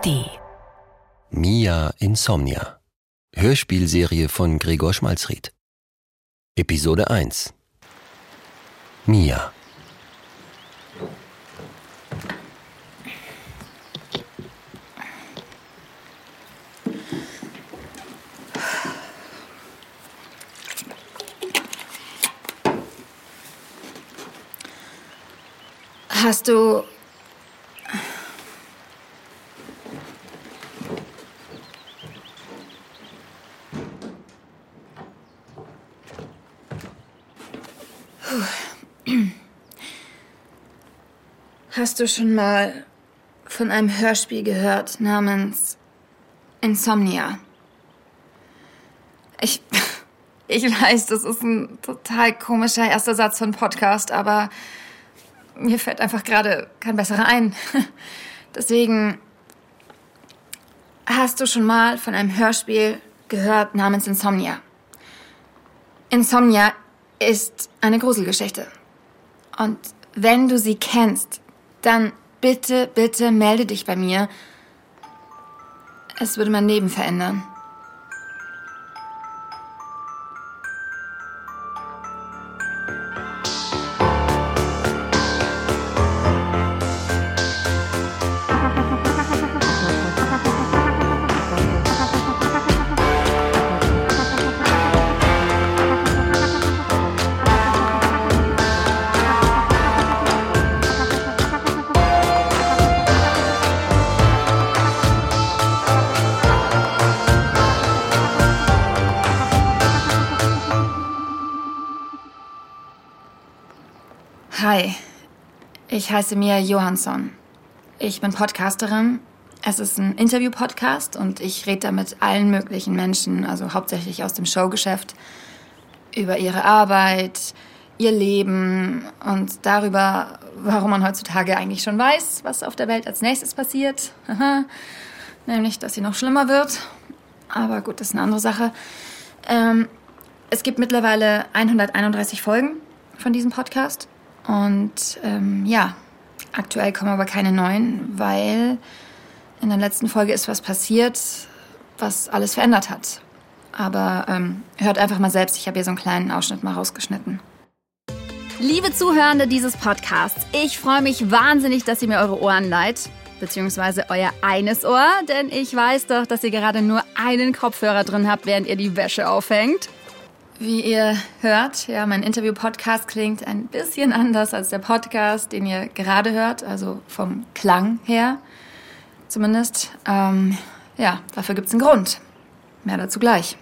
ARD. Mia Insomnia. Hörspielserie von Gregor Schmalzried. Episode 1. Mia. Hast du. Hast du schon mal von einem Hörspiel gehört namens Insomnia? Ich, ich weiß, das ist ein total komischer erster Satz von Podcast, aber mir fällt einfach gerade kein besserer ein. Deswegen hast du schon mal von einem Hörspiel gehört namens Insomnia. Insomnia ist eine Gruselgeschichte. Und wenn du sie kennst, dann bitte, bitte melde dich bei mir. Es würde mein Leben verändern. Ich heiße Mia Johansson. Ich bin Podcasterin. Es ist ein Interview-Podcast und ich rede da mit allen möglichen Menschen, also hauptsächlich aus dem Showgeschäft, über ihre Arbeit, ihr Leben und darüber, warum man heutzutage eigentlich schon weiß, was auf der Welt als nächstes passiert. Nämlich, dass sie noch schlimmer wird. Aber gut, das ist eine andere Sache. Ähm, es gibt mittlerweile 131 Folgen von diesem Podcast. Und ähm, ja, aktuell kommen aber keine neuen, weil in der letzten Folge ist was passiert, was alles verändert hat. Aber ähm, hört einfach mal selbst, ich habe hier so einen kleinen Ausschnitt mal rausgeschnitten. Liebe Zuhörende dieses Podcasts, ich freue mich wahnsinnig, dass ihr mir eure Ohren leiht. Beziehungsweise euer eines Ohr, denn ich weiß doch, dass ihr gerade nur einen Kopfhörer drin habt, während ihr die Wäsche aufhängt. Wie ihr hört, ja, mein Interview-Podcast klingt ein bisschen anders als der Podcast, den ihr gerade hört, also vom Klang her zumindest. Ähm, ja, dafür gibt's einen Grund. Mehr dazu gleich.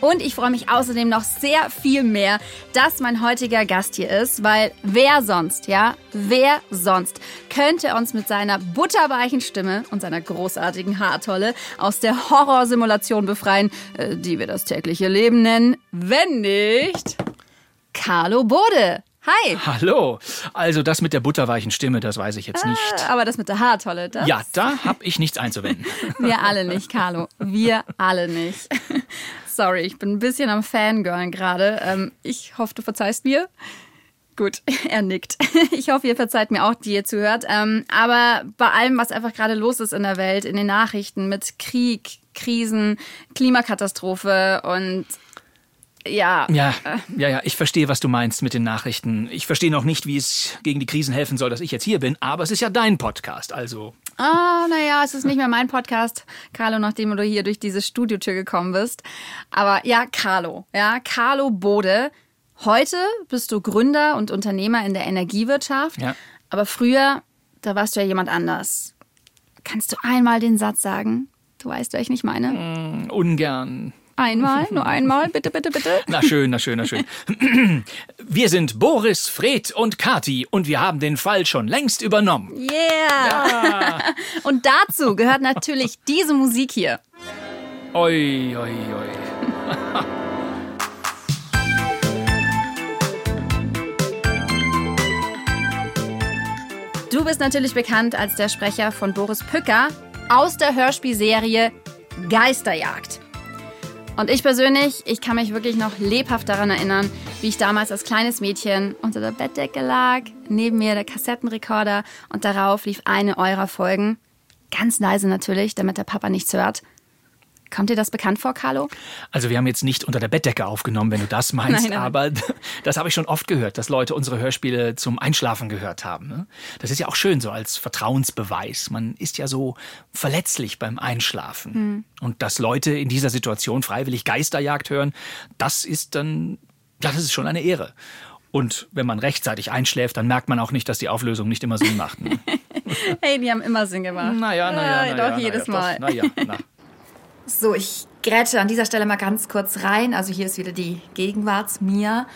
Und ich freue mich außerdem noch sehr viel mehr, dass mein heutiger Gast hier ist, weil wer sonst, ja, wer sonst könnte uns mit seiner butterweichen Stimme und seiner großartigen Haartolle aus der Horrorsimulation befreien, äh, die wir das tägliche Leben nennen, wenn nicht Carlo Bode. Hi. Hallo. Also das mit der butterweichen Stimme, das weiß ich jetzt nicht. Äh, aber das mit der Haartolle, das? Ja, da habe ich nichts einzuwenden. Wir alle nicht, Carlo. Wir alle nicht. Sorry, ich bin ein bisschen am Fangirlen gerade. Ähm, ich hoffe, du verzeihst mir. Gut, er nickt. Ich hoffe, ihr verzeiht mir auch, die ihr zuhört. Ähm, aber bei allem, was einfach gerade los ist in der Welt, in den Nachrichten mit Krieg, Krisen, Klimakatastrophe und ja. Ja, ja, ja, ich verstehe, was du meinst mit den Nachrichten. Ich verstehe noch nicht, wie es gegen die Krisen helfen soll, dass ich jetzt hier bin, aber es ist ja dein Podcast, also. Ah, naja, es ist nicht mehr mein Podcast, Carlo, nachdem du hier durch diese Studiotür gekommen bist. Aber ja, Carlo, ja, Carlo Bode. Heute bist du Gründer und Unternehmer in der Energiewirtschaft. Ja. Aber früher, da warst du ja jemand anders. Kannst du einmal den Satz sagen? Du weißt, wer ich nicht meine? Mm, ungern. Einmal, nur einmal, bitte, bitte, bitte. Na schön, na schön, na schön. Wir sind Boris, Fred und Kati und wir haben den Fall schon längst übernommen. Yeah! Ja. Und dazu gehört natürlich diese Musik hier. Oi, oi, oi. Du bist natürlich bekannt als der Sprecher von Boris Pücker aus der Hörspielserie Geisterjagd. Und ich persönlich, ich kann mich wirklich noch lebhaft daran erinnern, wie ich damals als kleines Mädchen unter der Bettdecke lag, neben mir der Kassettenrekorder und darauf lief eine eurer Folgen. Ganz leise natürlich, damit der Papa nichts hört. Kommt dir das bekannt vor, Carlo? Also wir haben jetzt nicht unter der Bettdecke aufgenommen, wenn du das meinst, Nein, nein. aber das habe ich schon oft gehört, dass Leute unsere Hörspiele zum Einschlafen gehört haben. ne? Das ist ja auch schön so als Vertrauensbeweis. Man ist ja so verletzlich beim Einschlafen. Hm. Und dass Leute in dieser Situation freiwillig Geisterjagd hören, das ist dann, ja, das ist schon eine Ehre. Und wenn man rechtzeitig einschläft, dann merkt man auch nicht, dass die Auflösung nicht immer Sinn macht. Ne? Hey, die haben immer Sinn gemacht. Naja, naja, Ja, naja. Doch, jedes naja, Mal. Naja, na. So, ich grätsche an dieser Stelle mal ganz kurz rein. Also hier ist wieder die Gegenwarts-Mia.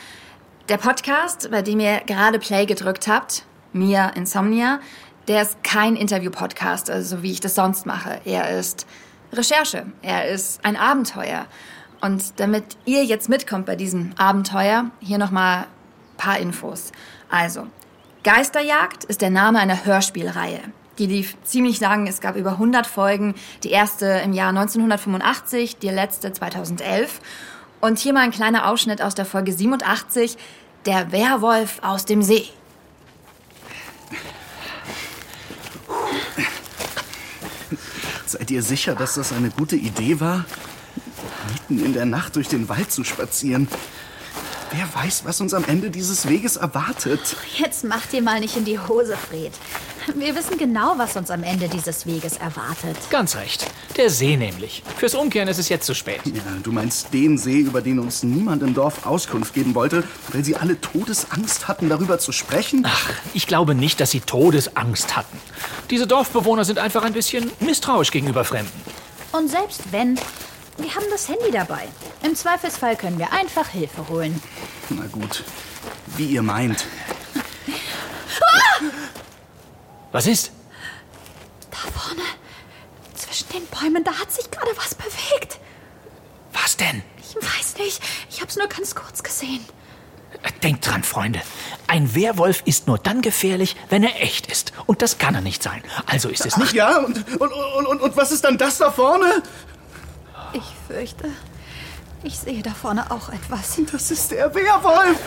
Der Podcast, bei dem ihr gerade Play gedrückt habt, Mia Insomnia, der ist kein Interview-Podcast, also so wie ich das sonst mache. Er ist Recherche, er ist ein Abenteuer. Und damit ihr jetzt mitkommt bei diesem Abenteuer, hier nochmal ein paar Infos. Also, Geisterjagd ist der Name einer Hörspielreihe. Die lief ziemlich lang, es gab über 100 Folgen. Die erste im Jahr 1985, die letzte 2011. Und hier mal ein kleiner Ausschnitt aus der Folge 87, Der Werwolf aus dem See. Seid ihr sicher, dass das eine gute Idee war? Mitten in der Nacht durch den Wald zu spazieren. Wer weiß, was uns am Ende dieses Weges erwartet. Jetzt mach dir mal nicht in die Hose, Fred. Wir wissen genau, was uns am Ende dieses Weges erwartet. Ganz recht. Der See nämlich. Fürs Umkehren ist es jetzt zu spät. Ja, du meinst den See, über den uns niemand im Dorf Auskunft geben wollte, weil sie alle Todesangst hatten, darüber zu sprechen? Ach, ich glaube nicht, dass sie Todesangst hatten. Diese Dorfbewohner sind einfach ein bisschen misstrauisch gegenüber Fremden. Und selbst wenn, wir haben das Handy dabei. Im Zweifelsfall können wir einfach Hilfe holen. Na gut, wie ihr meint. Was ist? Da vorne, zwischen den Bäumen, da hat sich gerade was bewegt. Was denn? Ich weiß nicht, ich hab's nur ganz kurz gesehen. Denkt dran, Freunde. Ein Werwolf ist nur dann gefährlich, wenn er echt ist. Und das kann er nicht sein. Also ist es Ach nicht. ja, und, und, und, und, und was ist dann das da vorne? Ich fürchte, ich sehe da vorne auch etwas. Das ist der Werwolf.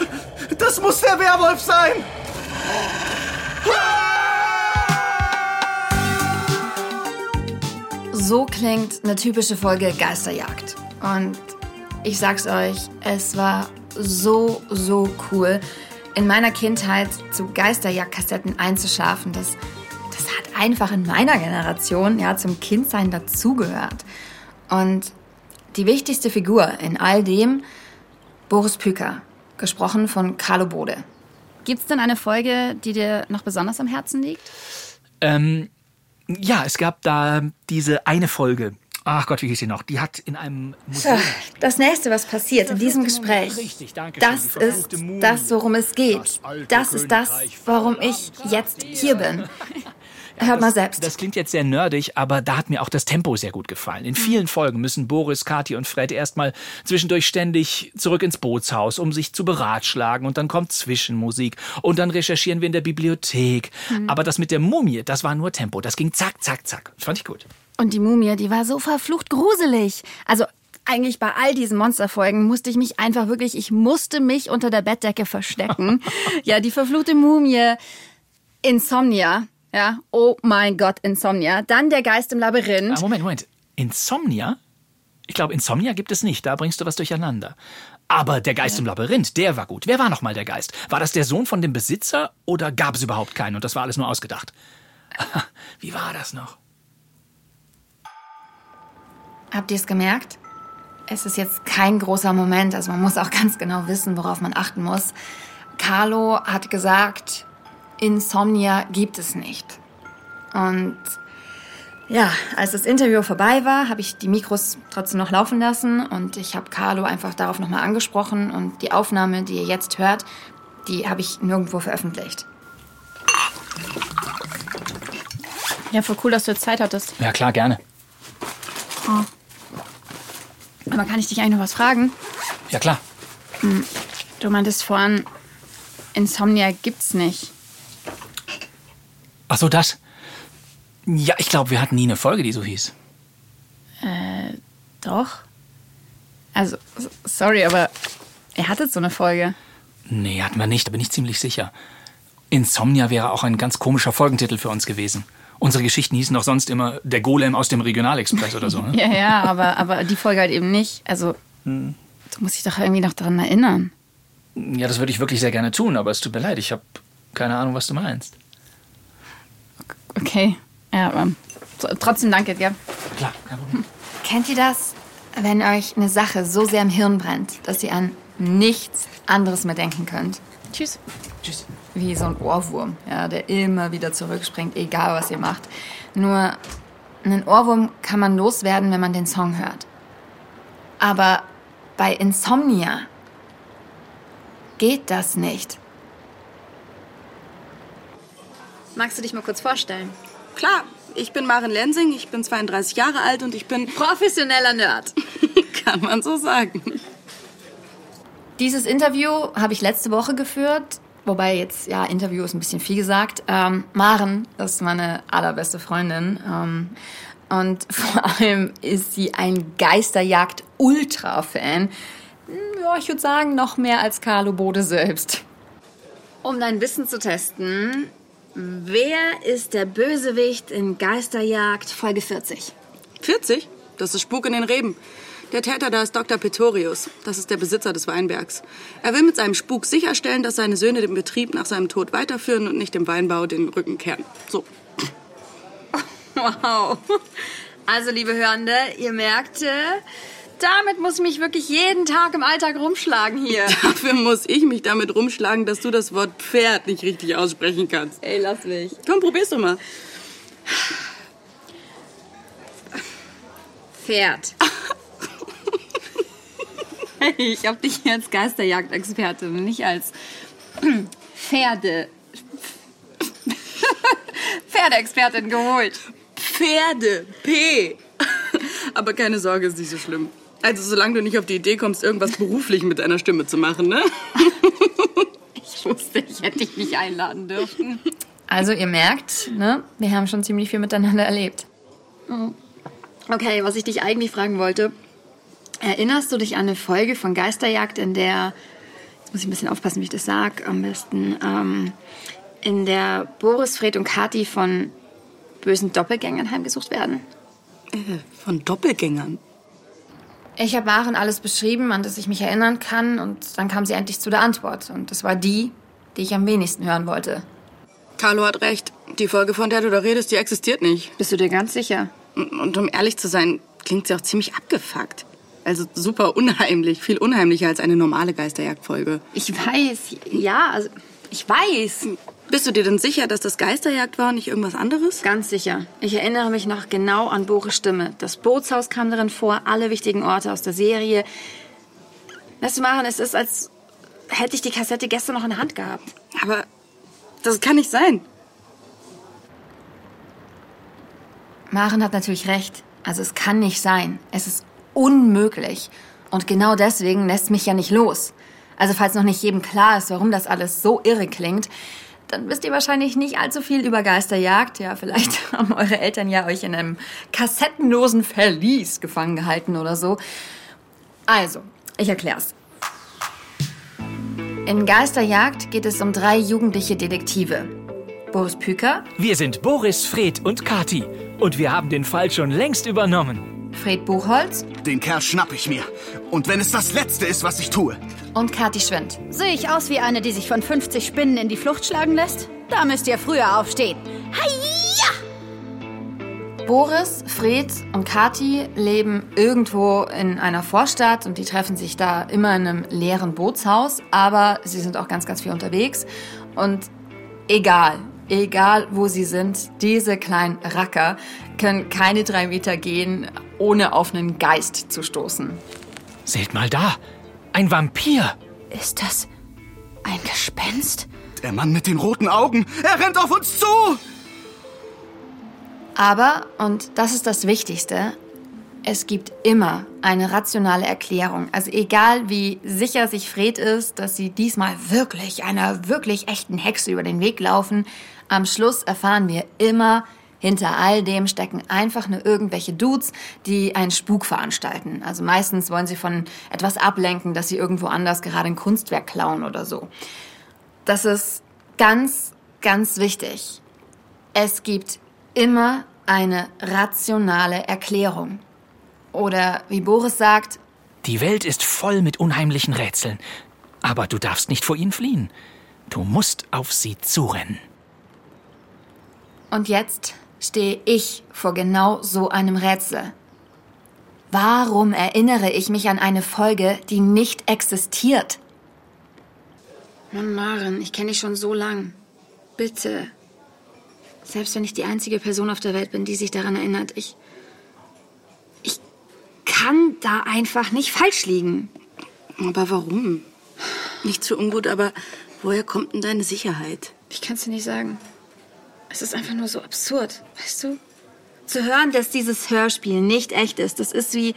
Das muss der Werwolf sein. So klingt eine typische Folge Geisterjagd. Und ich sag's euch, es war so, so cool, in meiner Kindheit zu Geisterjagdkassetten einzuschlafen. Das, das hat einfach in meiner Generation ja, zum Kindsein dazugehört. Und die wichtigste Figur in all dem, Boris Püker, gesprochen von Carlo Bode. Gibt's denn eine Folge, die dir noch besonders am Herzen liegt? Ähm, ja, es gab da diese eine Folge. Ach Gott, wie hieß sie noch? Die hat in einem Museum. Das nächste, was passiert in diesem Gespräch, Richtig, danke schön. das ist das, worum es geht. Das ist das, warum ich jetzt hier bin. Hört mal selbst. Das klingt jetzt sehr nerdig, aber da hat mir auch das Tempo sehr gut gefallen. In vielen Folgen müssen Boris, Kathi und Fred erstmal zwischendurch ständig zurück ins Bootshaus, um sich zu beratschlagen. Und dann kommt Zwischenmusik. Und dann recherchieren wir in der Bibliothek. Aber das mit der Mumie, das war nur Tempo. Das ging zack, zack, zack. Das fand ich gut. Und die Mumie, die war so verflucht gruselig. Also eigentlich bei all diesen Monsterfolgen musste ich mich einfach wirklich, ich musste mich unter der Bettdecke verstecken. ja, die verfluchte Mumie, Insomnia. Ja, oh mein Gott, Insomnia. Dann der Geist im Labyrinth. Ah, Moment, Moment. Insomnia? Ich glaube, Insomnia gibt es nicht. Da bringst du was durcheinander. Aber der Geist im Labyrinth, der war gut. Wer war nochmal der Geist? War das der Sohn von dem Besitzer oder gab es überhaupt keinen und das war alles nur ausgedacht? Wie war das noch? Habt ihr es gemerkt? Es ist jetzt kein großer Moment, also man muss auch ganz genau wissen, worauf man achten muss. Carlo hat gesagt, Insomnia gibt es nicht. Und ja, als das Interview vorbei war, habe ich die Mikros trotzdem noch laufen lassen und ich habe Carlo einfach darauf nochmal angesprochen und die Aufnahme, die ihr jetzt hört, die habe ich nirgendwo veröffentlicht. Ja, voll cool, dass du jetzt Zeit hattest. Ja, klar, gerne. Aber kann ich dich eigentlich noch was fragen? Ja, klar. Du meintest vorhin, Insomnia gibt's nicht. Ach so, das. Ja, ich glaube, wir hatten nie eine Folge, die so hieß. Doch. Also, sorry, aber ihr hattet so eine Folge. Nee, hatten wir nicht, da bin ich ziemlich sicher. Insomnia wäre auch ein ganz komischer Folgentitel für uns gewesen. Unsere Geschichten hießen doch sonst immer der Golem aus dem Regionalexpress oder so. Ne? Ja, ja, aber, aber die Folge halt eben nicht. Also, du musst dich doch irgendwie noch daran erinnern. Ja, das würde ich wirklich sehr gerne tun, aber es tut mir leid, ich habe keine Ahnung, was du meinst. Okay. Ja, aber so, trotzdem danke, gell? Klar, kein Problem. Kennt ihr das, wenn euch eine Sache so sehr im Hirn brennt, dass ihr an nichts anderes mehr denken könnt? Tschüss. Tschüss. Wie so ein Ohrwurm, ja, der immer wieder zurückspringt, egal was ihr macht. Nur einen Ohrwurm kann man loswerden, wenn man den Song hört. Aber bei Insomnia geht das nicht. Magst du dich mal kurz vorstellen? Klar, ich bin Maren Lensing, ich bin 32 Jahre alt und ich bin... Professioneller Nerd. Kann man so sagen. Dieses Interview habe ich letzte Woche geführt, wobei jetzt, ja, Interview ist ein bisschen viel gesagt. Ähm, Maren ist meine allerbeste Freundin. Ähm, und vor allem ist sie ein Geisterjagd-Ultra-Fan. Hm, Ja, ich würde sagen, noch mehr als Carlo Bode selbst. Um dein Wissen zu testen, wer ist der Bösewicht in Geisterjagd Folge 40? 40? Das ist Spuk in den Reben. Der Täter da ist Dr. Pretorius. Das ist der Besitzer des Weinbergs. Er will mit seinem Spuk sicherstellen, dass seine Söhne den Betrieb nach seinem Tod weiterführen und nicht dem Weinbau den Rücken kehren. So. Wow. Also, liebe Hörende, ihr merkt, äh, damit muss ich mich wirklich jeden Tag im Alltag rumschlagen hier. Dafür muss ich mich damit rumschlagen, dass du das Wort Pferd nicht richtig aussprechen kannst. Ey, lass mich. Komm, probier's doch mal. Pferd. Ich hab dich hier als Geisterjagdexpertin, nicht als Pferde. Pferdeexpertin geholt. Pferde. P. Aber keine Sorge, ist nicht so schlimm. Also, solange du nicht auf die Idee kommst, irgendwas beruflich mit deiner Stimme zu machen, ne? Ich wusste, ich hätte dich nicht einladen dürfen. Also, ihr merkt, ne, wir haben schon ziemlich viel miteinander erlebt. Okay, was ich dich eigentlich fragen wollte. Erinnerst du dich an eine Folge von Geisterjagd, in der, jetzt muss ich ein bisschen aufpassen, wie ich das sage, am besten, ähm, in der Boris, Fred und Kathi von bösen Doppelgängern heimgesucht werden? Äh, von Doppelgängern. Ich habe Maren alles beschrieben, an das ich mich erinnern kann, und dann kam sie endlich zu der Antwort. Und das war die, die ich am wenigsten hören wollte. Carlo hat recht. Die Folge, von der du da redest, die existiert nicht. Bist du dir ganz sicher? Und und um ehrlich zu sein, klingt sie auch ziemlich abgefuckt. Also super unheimlich, viel unheimlicher als eine normale Geisterjagdfolge. Ich weiß, ja, also ich weiß. Bist du dir denn sicher, dass das Geisterjagd war und nicht irgendwas anderes? Ganz sicher. Ich erinnere mich noch genau an Boris Stimme. Das Bootshaus kam darin vor, alle wichtigen Orte aus der Serie. Weißt du, Maren, es ist, als hätte ich die Kassette gestern noch in der Hand gehabt. Aber das kann nicht sein. Maren hat natürlich recht. Also es kann nicht sein. Es ist unmöglich. Und genau deswegen lässt mich ja nicht los. Also falls noch nicht jedem klar ist, warum das alles so irre klingt, dann wisst ihr wahrscheinlich nicht allzu viel über Geisterjagd. Ja, vielleicht haben eure Eltern ja euch in einem kassettenlosen Verlies gefangen gehalten oder so. Also, ich erklär's. In Geisterjagd geht es um drei jugendliche Detektive. Boris Püker, Wir sind Boris, Fred und Kati. Und wir haben den Fall schon längst übernommen. Fred Buchholz Den Kerl schnapp ich mir. Und wenn es das Letzte ist, was ich tue. und Kathi Schwind. Sehe ich aus wie eine, die sich von 50 Spinnen in die Flucht schlagen lässt? Da müsst ihr früher aufstehen. Boris, Fred und Kathi leben irgendwo in einer Vorstadt und die treffen sich da immer in einem leeren Bootshaus, aber sie sind auch ganz, ganz viel unterwegs. Und egal, egal wo sie sind, diese kleinen Racker können keine drei Meter gehen, ohne auf einen Geist zu stoßen. Seht mal da, ein Vampir. Ist das ein Gespenst? Der Mann mit den roten Augen, er rennt auf uns zu! Aber, und das ist das Wichtigste, es gibt immer eine rationale Erklärung. Also egal wie sicher sich Fred ist, dass sie diesmal wirklich einer wirklich echten Hexe über den Weg laufen, am Schluss erfahren wir immer, hinter all dem stecken einfach nur irgendwelche Dudes, die einen Spuk veranstalten. Also meistens wollen sie von etwas ablenken, dass sie irgendwo anders gerade ein Kunstwerk klauen oder so. Das ist ganz, ganz wichtig. Es gibt immer eine rationale Erklärung. Oder wie Boris sagt, Die Welt ist voll mit unheimlichen Rätseln. Aber du darfst nicht vor ihnen fliehen. Du musst auf sie zurennen. Und jetzt stehe ich vor genau so einem Rätsel. Warum erinnere ich mich an eine Folge, die nicht existiert? Mann, Maren, ich kenne dich schon so lang. Bitte. Selbst wenn ich die einzige Person auf der Welt bin, die sich daran erinnert, ich. Ich kann da einfach nicht falsch liegen. Aber warum? Nicht zu ungut, aber woher kommt denn deine Sicherheit? Ich kann es dir nicht sagen. Es ist einfach nur so absurd, weißt du? Zu hören, dass dieses Hörspiel nicht echt ist, das ist wie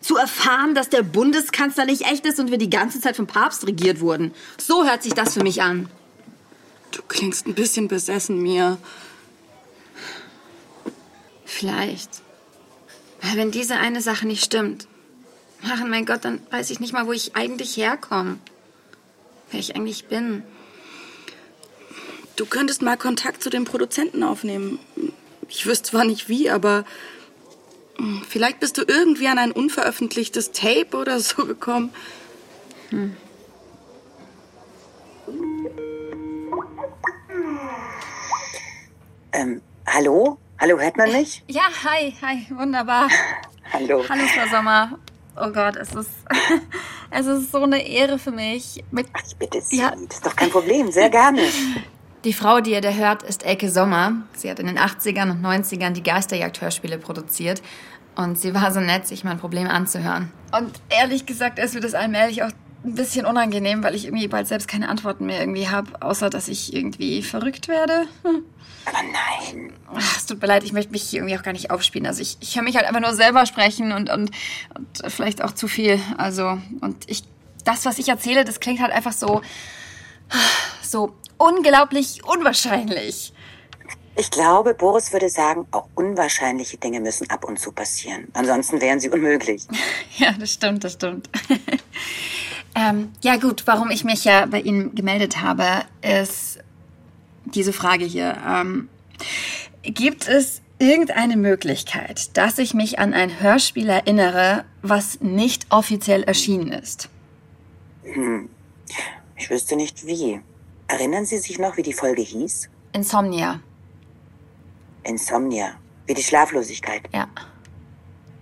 zu erfahren, dass der Bundeskanzler nicht echt ist und wir die ganze Zeit vom Papst regiert wurden. So hört sich das für mich an. Du klingst ein bisschen besessen, Mia. Vielleicht. Weil wenn diese eine Sache nicht stimmt, Maren, mein Gott, dann weiß ich nicht mal, wo ich eigentlich herkomme. Wer ich eigentlich bin. Du könntest mal Kontakt zu den Produzenten aufnehmen. Ich wüsste zwar nicht wie, aber hm, vielleicht bist du irgendwie an ein unveröffentlichtes Tape oder so gekommen. Hm. Ähm, hallo? Hallo, hört man mich? Ja, hi, hi, wunderbar. Hallo. Hallo, Frau Sommer. Oh Gott, es ist, es ist so eine Ehre für mich. Mit, Ach, ich bitte Sie. Ja. Das ist doch kein Problem. Sehr gerne. Die Frau, die ihr da hört, ist Elke Sommer. Sie hat in den 80ern und 90ern die Geisterjagd-Hörspiele produziert. Und sie war so nett, sich mein Problem anzuhören. Und ehrlich gesagt ist mir das allmählich auch ein bisschen unangenehm, weil ich irgendwie bald selbst keine Antworten mehr irgendwie habe, außer dass ich irgendwie verrückt werde. Hm. Aber nein. Ach, es tut mir leid, ich möchte mich hier irgendwie auch gar nicht aufspielen. Also ich, ich höre mich halt einfach nur selber sprechen und, und, und vielleicht auch zu viel. Also, und ich, das, was ich erzähle, das klingt halt einfach so, so unglaublich unwahrscheinlich. Ich glaube, Boris würde sagen, auch unwahrscheinliche Dinge müssen ab und zu passieren. Ansonsten wären sie unmöglich. Ja, das stimmt, das stimmt. ähm, ja gut, warum ich mich ja bei Ihnen gemeldet habe, ist diese Frage hier. Ähm, gibt es irgendeine Möglichkeit, dass ich mich an ein Hörspiel erinnere, was nicht offiziell erschienen ist? Hm. Ich wüsste nicht wie. Erinnern Sie sich noch, wie die Folge hieß? Insomnia, Insomnia. Wie die Schlaflosigkeit. ja.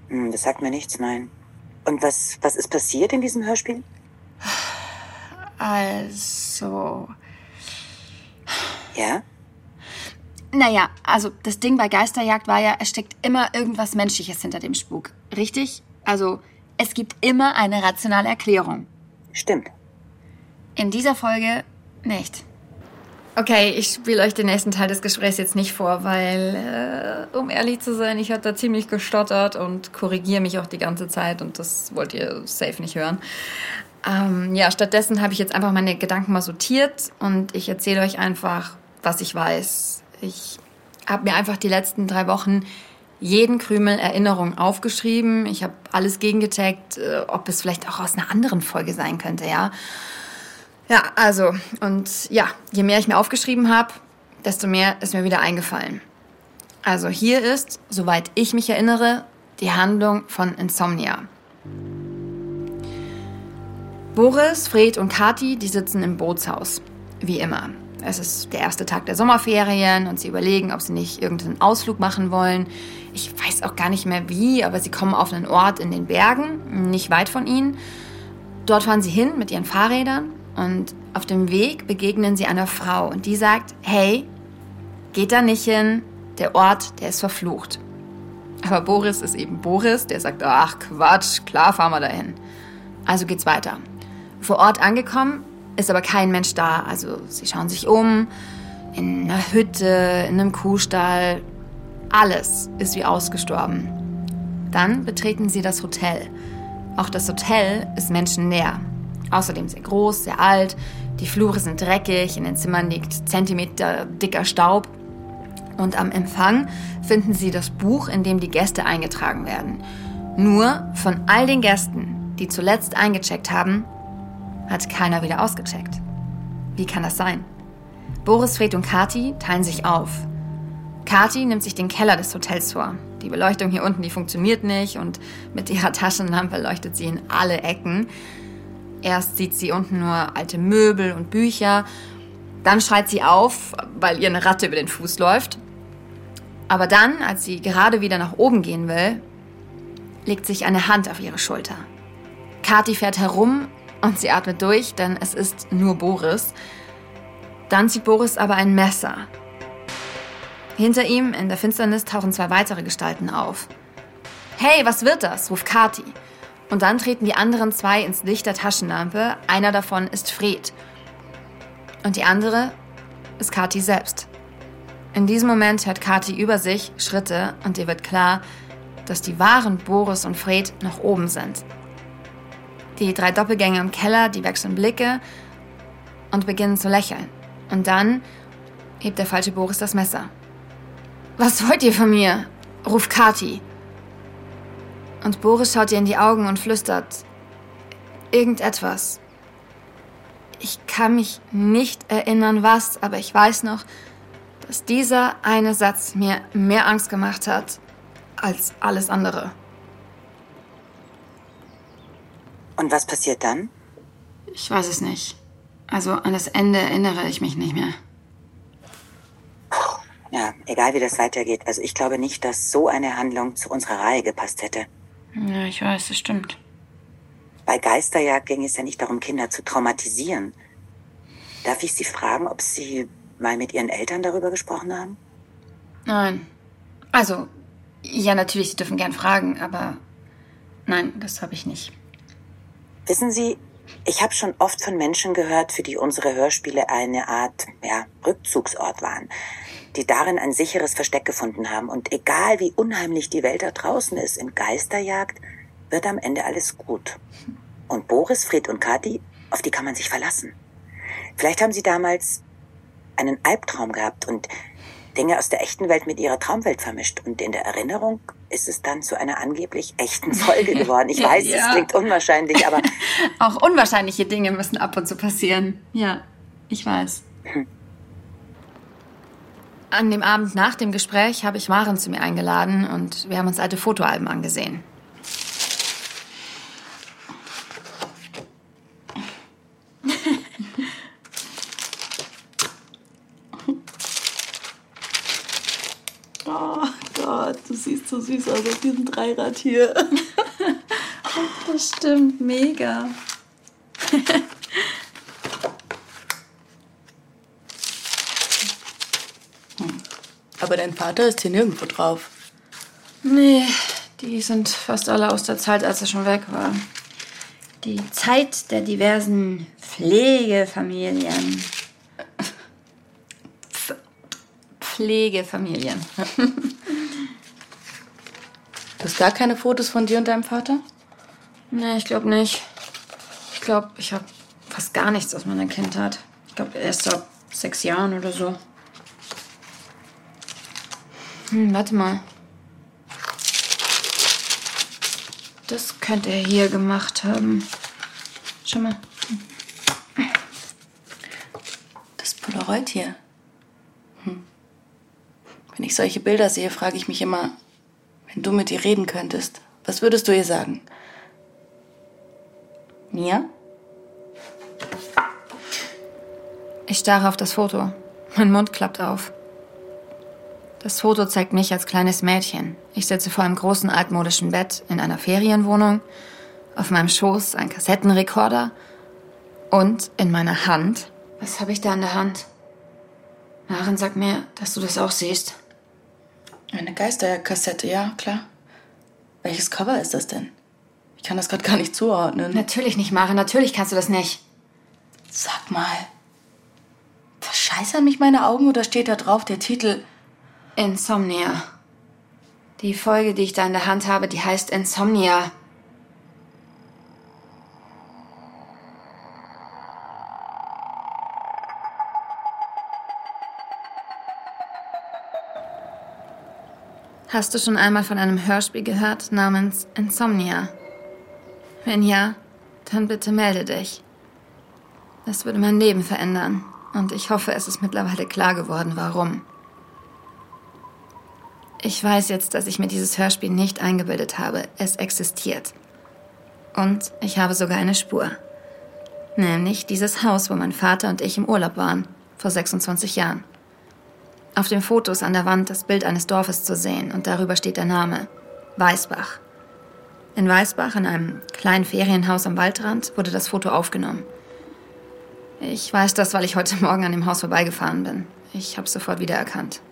Hm, das sagt mir nichts, nein. Und was, was ist passiert in diesem Hörspiel? Also. Ja? Naja, also das Ding bei Geisterjagd war ja, es steckt immer irgendwas Menschliches hinter dem Spuk. Richtig? Also, es gibt immer eine rationale Erklärung. Stimmt. In dieser Folge nicht. Okay, ich spiele euch den nächsten Teil des Gesprächs jetzt nicht vor, weil, äh, um ehrlich zu sein, ich habe da ziemlich gestottert und korrigiere mich auch die ganze Zeit und das wollt ihr safe nicht hören. Ähm, ja, stattdessen habe ich jetzt einfach meine Gedanken mal sortiert und ich erzähle euch einfach, was ich weiß. Ich habe mir einfach die letzten drei Wochen jeden Krümel Erinnerung aufgeschrieben. Ich habe alles gegengetaggt, äh, ob es vielleicht auch aus einer anderen Folge sein könnte, ja. Ja, also, und ja, je mehr ich mir aufgeschrieben habe, desto mehr ist mir wieder eingefallen. Also hier ist, soweit ich mich erinnere, die Handlung von Insomnia. Boris, Fred und Kati, die sitzen im Bootshaus. Wie immer. Es ist der erste Tag der Sommerferien und sie überlegen, ob sie nicht irgendeinen Ausflug machen wollen. Ich weiß auch gar nicht mehr wie, aber sie kommen auf einen Ort in den Bergen, nicht weit von ihnen. Dort fahren sie hin mit ihren Fahrrädern und auf dem Weg begegnen sie einer Frau und die sagt, hey, geht da nicht hin, der Ort, der ist verflucht. Aber Boris ist eben Boris, der sagt, ach Quatsch, klar fahren wir dahin. Also geht's weiter. Vor Ort angekommen, ist aber kein Mensch da. Also sie schauen sich um, in einer Hütte, in einem Kuhstall. Alles ist wie ausgestorben. Dann betreten sie das Hotel. Auch das Hotel ist menschenleer. Außerdem sehr groß, sehr alt. Die Flure sind dreckig, in den Zimmern liegt Zentimeter dicker Staub. Und am Empfang finden sie das Buch, in dem die Gäste eingetragen werden. Nur von all den Gästen, die zuletzt eingecheckt haben, hat keiner wieder ausgecheckt. Wie kann das sein? Boris, Fred und Kati teilen sich auf. Kati nimmt sich den Keller des Hotels vor. Die Beleuchtung hier unten, die funktioniert nicht und mit ihrer Taschenlampe leuchtet sie in alle Ecken. Erst sieht sie unten nur alte Möbel und Bücher. Dann schreit sie auf, weil ihr eine Ratte über den Fuß läuft. Aber dann, als sie gerade wieder nach oben gehen will, legt sich eine Hand auf ihre Schulter. Kati fährt herum und sie atmet durch, denn es ist nur Boris. Dann zieht Boris aber ein Messer. Hinter ihm in der Finsternis tauchen zwei weitere Gestalten auf. Hey, was wird das? ruft Kati. Und dann treten die anderen zwei ins Licht der Taschenlampe. Einer davon ist Fred. Und die andere ist Kati selbst. In diesem Moment hört Kati über sich Schritte und ihr wird klar, dass die wahren Boris und Fred noch oben sind. Die drei Doppelgänger im Keller, die wechseln Blicke und beginnen zu lächeln. Und dann hebt der falsche Boris das Messer. Was wollt ihr von mir? ruft Kati. Und Boris schaut ihr in die Augen und flüstert irgendetwas. Ich kann mich nicht erinnern, was, aber ich weiß noch, dass dieser eine Satz mir mehr Angst gemacht hat als alles andere. Und was passiert dann? Ich weiß es nicht. Also an das Ende erinnere ich mich nicht mehr. Ja, egal wie das weitergeht. Also ich glaube nicht, dass so eine Handlung zu unserer Reihe gepasst hätte. Ja, ich weiß, das stimmt. Bei Geisterjagd ging es ja nicht darum, Kinder zu traumatisieren. Darf ich Sie fragen, ob Sie mal mit Ihren Eltern darüber gesprochen haben? Nein. Also, ja, natürlich, Sie dürfen gern fragen, aber nein, das habe ich nicht. Wissen Sie, ich habe schon oft von Menschen gehört, für die unsere Hörspiele eine Art ja, Rückzugsort waren, die darin ein sicheres Versteck gefunden haben. Und egal wie unheimlich die Welt da draußen ist, in Geisterjagd wird am Ende alles gut. Und Boris, Fred und Kathi, auf die kann man sich verlassen. Vielleicht haben sie damals einen Albtraum gehabt und Dinge aus der echten Welt mit ihrer Traumwelt vermischt. Und in der Erinnerung ist es dann zu einer angeblich echten Folge geworden. Ich weiß, Ja. es klingt unwahrscheinlich, aber Auch unwahrscheinliche Dinge müssen ab und zu passieren. Ja, ich weiß. An dem Abend nach dem Gespräch habe ich Maren zu mir eingeladen und wir haben uns alte Fotoalben angesehen. Oh Gott, du siehst so süß aus auf diesem Dreirad hier. Das stimmt, mega. Aber dein Vater ist hier nirgendwo drauf. Nee, die sind fast alle aus der Zeit, als er schon weg war. Die Zeit der diversen Pflegefamilien. Pf- Pflegefamilien. Du hast gar keine Fotos von dir und deinem Vater? Nee, ich glaube nicht. Ich glaube, ich habe fast gar nichts aus meiner Kindheit. Ich glaube, erst ab sechs Jahren oder so. Hm, warte mal. Das könnte er hier gemacht haben. Schau mal. Das Polaroid hier. Hm. Wenn ich solche Bilder sehe, frage ich mich immer, wenn du mit ihr reden könntest, was würdest du ihr sagen? Mia? Ich starre auf das Foto. Mein Mund klappt auf. Das Foto zeigt mich als kleines Mädchen. Ich sitze vor einem großen altmodischen Bett in einer Ferienwohnung. Auf meinem Schoß ein Kassettenrekorder. Und in meiner Hand. Was habe ich da in der Hand? Maren, sag mir, dass du das auch siehst. Eine Geisterkassette, ja, klar. Welches Cover ist das denn? Ich kann das gerade gar nicht zuordnen. Natürlich nicht, Maren. Natürlich kannst du das nicht. Sag mal. Verscheißern mich meine Augen oder steht da drauf der Titel? Insomnia. Die Folge, die ich da in der Hand habe, die heißt Insomnia. Hast du schon einmal von einem Hörspiel gehört namens Insomnia? Wenn ja, dann bitte melde dich. Das würde mein Leben verändern Und ich hoffe, es ist mittlerweile klar geworden, warum. Ich weiß jetzt, dass ich mir dieses Hörspiel nicht eingebildet habe. Es existiert. Und ich habe sogar eine Spur. Nämlich dieses Haus, wo mein Vater und ich im Urlaub waren, vor 26 Jahren. Auf dem Foto ist an der Wand das Bild eines Dorfes zu sehen und darüber steht der Name Weißbach. In Weißbach, in einem kleinen Ferienhaus am Waldrand, wurde das Foto aufgenommen. Ich weiß das, weil ich heute Morgen an dem Haus vorbeigefahren bin. Ich habe es sofort wiedererkannt.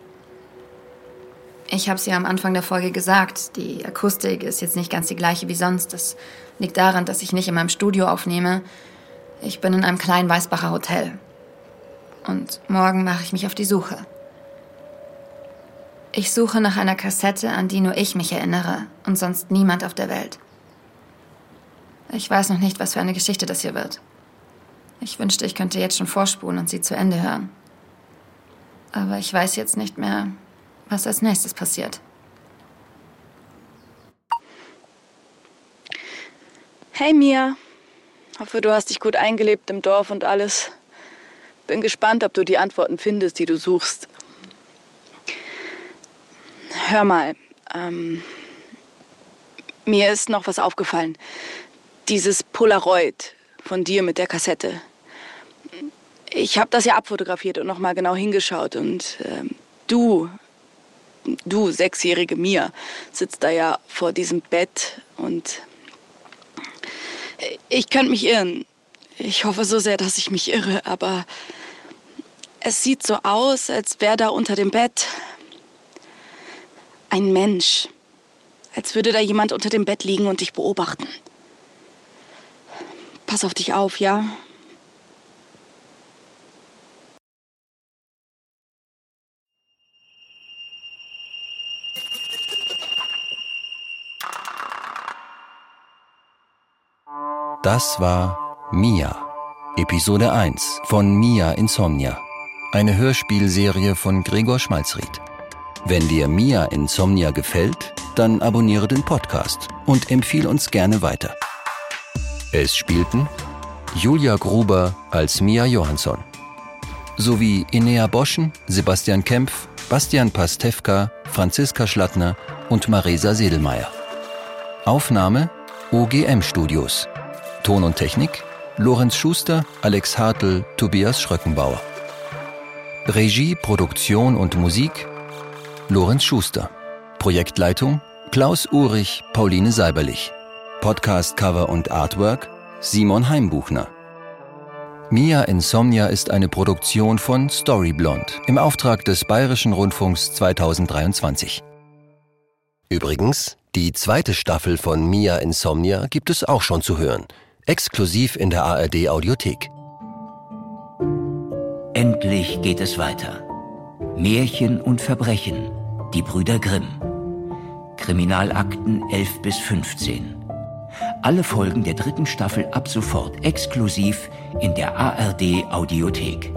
Ich habe es ja am Anfang der Folge gesagt, die Akustik ist jetzt nicht ganz die gleiche wie sonst. Das liegt daran, dass ich nicht in meinem Studio aufnehme. Ich bin in einem kleinen Weißbacher Hotel. Und morgen mache ich mich auf die Suche. Ich suche nach einer Kassette, an die nur ich mich erinnere und sonst niemand auf der Welt. Ich weiß noch nicht, was für eine Geschichte das hier wird. Ich wünschte, ich könnte jetzt schon vorspulen und sie zu Ende hören. Aber ich weiß jetzt nicht mehr, was als nächstes passiert. Hey Mia. Hoffe, du hast dich gut eingelebt im Dorf und alles. Bin gespannt, ob du die Antworten findest, die du suchst. Hör mal, ähm, mir ist noch was aufgefallen. Dieses Polaroid von dir mit der Kassette. Ich habe das ja abfotografiert und noch mal genau hingeschaut und ähm, du, du sechsjährige Mia, sitzt da ja vor diesem Bett und ich könnte mich irren. Ich hoffe so sehr, dass ich mich irre, aber es sieht so aus, als wäre da unter dem Bett ein Mensch. Als würde da jemand unter dem Bett liegen und dich beobachten. Pass auf dich auf, ja? Das war Mia, Episode 1 von Mia Insomnia, eine Hörspielserie von Gregor Schmalzried. Wenn dir Mia Insomnia gefällt, dann abonniere den Podcast und empfiehl uns gerne weiter. Es spielten Julia Gruber als Mia Johansson sowie Inea Boschen, Sebastian Kempf, Bastian Pastewka, Franziska Schlattner und Marisa Sedelmeier. Aufnahme OGM Studios. Ton und Technik Lorenz Schuster, Alex Hartl, Tobias Schröckenbauer. Regie, Produktion und Musik Lorenz Schuster. Projektleitung Klaus Urich, Pauline Seiberlich. Podcast-Cover und Artwork Simon Heimbuchner. Mia Insomnia ist eine Produktion von Storyblond im Auftrag des Bayerischen Rundfunks 2023. Übrigens, die zweite Staffel von Mia Insomnia gibt es auch schon zu hören, exklusiv in der ARD Audiothek. Endlich geht es weiter. Märchen und Verbrechen. Die Brüder Grimm. Kriminalakten 11 bis 15. Alle Folgen der dritten Staffel ab sofort exklusiv in der ARD Audiothek.